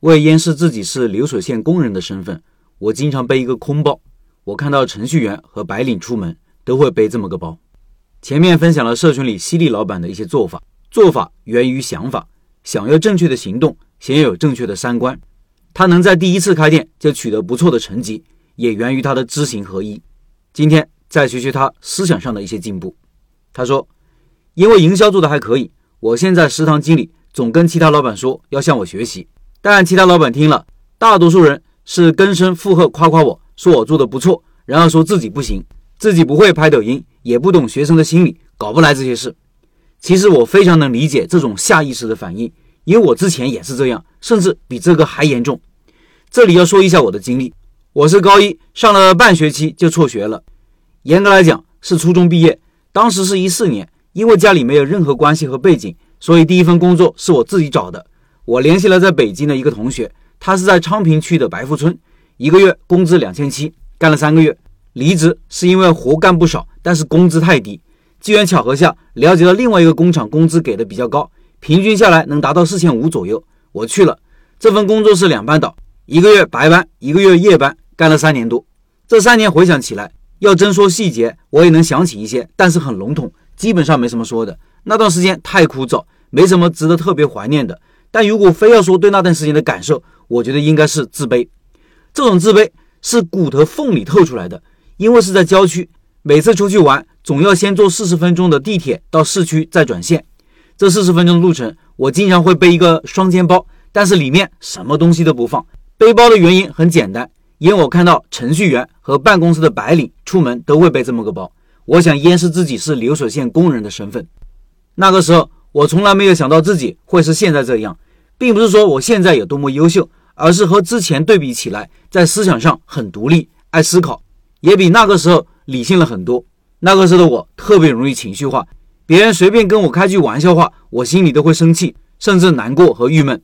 为掩饰自己是流水线工人的身份，我经常背一个空包。我看到程序员和白领出门都会背这么个包。前面分享了社群里犀利老板的一些做法，做法源于想法，想要正确的行动，先要有正确的三观。他能在第一次开店就取得不错的成绩，也源于他的知行合一。今天再学学他思想上的一些进步。他说：“因为营销做的还可以，我现在食堂经理总跟其他老板说要向我学习。”但其他老板听了，大多数人是跟声附和，夸夸我说我做的不错，然后说自己不行，自己不会拍抖音，也不懂学生的心理，搞不来这些事。其实我非常能理解这种下意识的反应，因为我之前也是这样，甚至比这个还严重。这里要说一下我的经历，我是高一上了半学期就辍学了，严格来讲是初中毕业，当时是一四年，因为家里没有任何关系和背景，所以第一份工作是我自己找的。我联系了在北京的一个同学，他是在昌平区的白富村，一个月工资两千七，干了三个月，离职是因为活干不少，但是工资太低。机缘巧合下了解到另外一个工厂工资给的比较高，平均下来能达到四千五左右。我去了，这份工作是两班倒，一个月白班，一个月夜班，干了三年多。这三年回想起来，要真说细节，我也能想起一些，但是很笼统，基本上没什么说的。那段时间太枯燥，没什么值得特别怀念的。但如果非要说对那段时间的感受，我觉得应该是自卑。这种自卑是骨头缝里透出来的，因为是在郊区，每次出去玩总要先坐四十分钟的地铁到市区再转线。这四十分钟的路程，我经常会背一个双肩包，但是里面什么东西都不放。背包的原因很简单，因为我看到程序员和办公室的白领出门都会背这么个包，我想掩饰自己是流水线工人的身份。那个时候。我从来没有想到自己会是现在这样，并不是说我现在有多么优秀，而是和之前对比起来，在思想上很独立，爱思考，也比那个时候理性了很多。那个时候的我特别容易情绪化，别人随便跟我开句玩笑话，我心里都会生气，甚至难过和郁闷。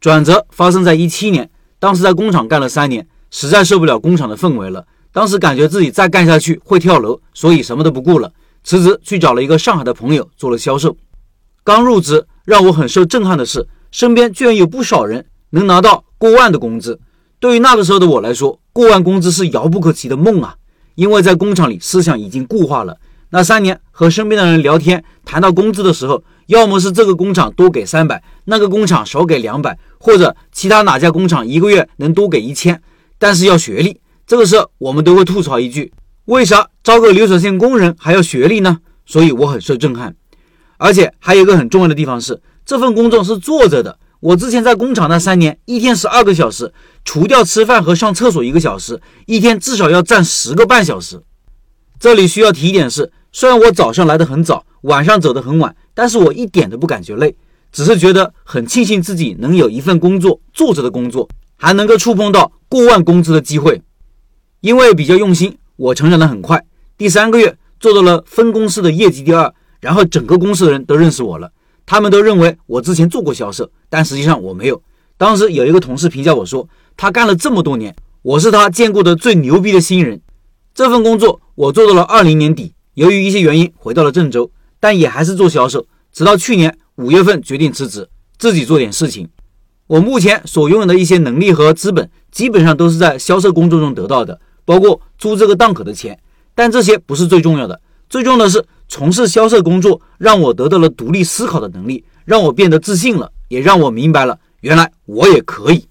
转折发生在一七年，当时在工厂干了三年，实在受不了工厂的氛围了，当时感觉自己再干下去会跳楼，所以什么都不顾了，辞职去找了一个上海的朋友做了销售。刚入职，让我很受震撼的是，身边居然有不少人能拿到过万的工资。对于那个时候的我来说，过万工资是遥不可及的梦啊！因为在工厂里，思想已经固化了。那三年和身边的人聊天，谈到工资的时候，要么是这个工厂多给三百，那个工厂少给两百，或者其他哪家工厂一个月能多给一千，但是要学历。这个时候，我们都会吐槽一句：为啥招个流水线工人还要学历呢？所以我很受震撼。而且还有一个很重要的地方是，这份工作是坐着的。我之前在工厂那三年，一天十二个小时，除掉吃饭和上厕所一个小时，一天至少要站十个半小时。这里需要提一点是，虽然我早上来的很早，晚上走的很晚，但是我一点都不感觉累，只是觉得很庆幸自己能有一份工作，坐着的工作，还能够触碰到过万工资的机会。因为比较用心，我成长的很快，第三个月做到了分公司的业绩第二。然后整个公司的人都认识我了，他们都认为我之前做过销售，但实际上我没有。当时有一个同事评价我说，他干了这么多年，我是他见过的最牛逼的新人。这份工作我做到了二零年底，由于一些原因回到了郑州，但也还是做销售，直到去年五月份决定辞职，自己做点事情。我目前所拥有的一些能力和资本，基本上都是在销售工作中得到的，包括租这个档口的钱。但这些不是最重要的，最重要的是。从事销售工作，让我得到了独立思考的能力，让我变得自信了，也让我明白了，原来我也可以。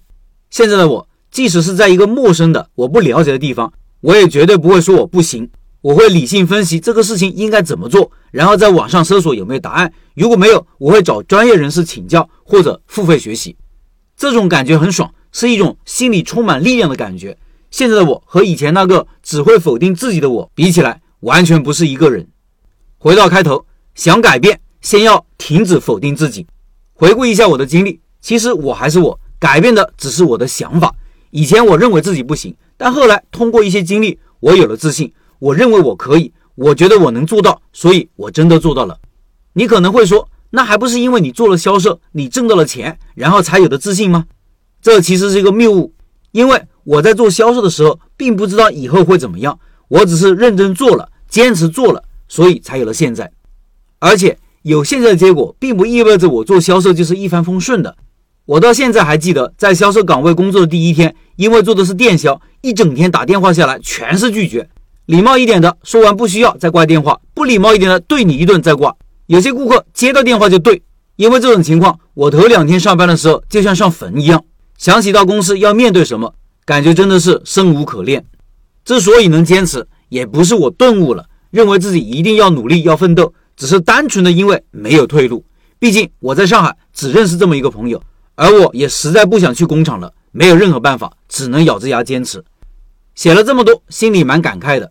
现在的我，即使是在一个陌生的、我不了解的地方，我也绝对不会说我不行。我会理性分析这个事情应该怎么做，然后在网上搜索有没有答案。如果没有，我会找专业人士请教或者付费学习。这种感觉很爽，是一种心里充满力量的感觉。现在的我和以前那个只会否定自己的我比起来，完全不是一个人。回到开头，想改变，先要停止否定自己。回顾一下我的经历，其实我还是我，改变的只是我的想法。以前我认为自己不行，但后来通过一些经历，我有了自信。我认为我可以，我觉得我能做到，所以我真的做到了。你可能会说，那还不是因为你做了销售，你挣到了钱，然后才有的自信吗？这其实是一个谬误，因为我在做销售的时候，并不知道以后会怎么样，我只是认真做了，坚持做了。所以才有了现在，而且有现在的结果，并不意味着我做销售就是一帆风顺的。我到现在还记得，在销售岗位工作的第一天，因为做的是电销，一整天打电话下来全是拒绝。礼貌一点的说完不需要再挂电话，不礼貌一点的对你一顿再挂。有些顾客接到电话就对，因为这种情况，我头两天上班的时候就像上坟一样。想起到公司要面对什么，感觉真的是生无可恋。之所以能坚持，也不是我顿悟了，认为自己一定要努力要奋斗，只是单纯的因为没有退路。毕竟我在上海只认识这么一个朋友，而我也实在不想去工厂了，没有任何办法，只能咬着牙坚持。写了这么多，心里蛮感慨的。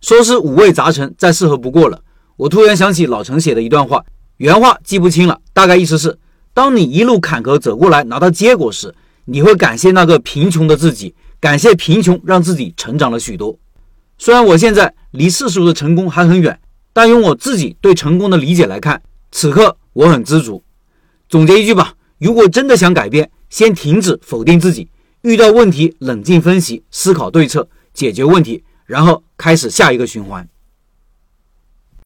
说是五味杂陈，再适合不过了。我突然想起老陈写的一段话，原话记不清了，大概意思是：当你一路坎坷走过来，拿到结果时，你会感谢那个贫穷的自己，感谢贫穷让自己成长了许多。虽然我现在离世俗的成功还很远，但用我自己对成功的理解来看，此刻我很知足。总结一句吧：如果真的想改变，先停止否定自己。遇到问题，冷静分析，思考对策，解决问题，然后开始下一个循环。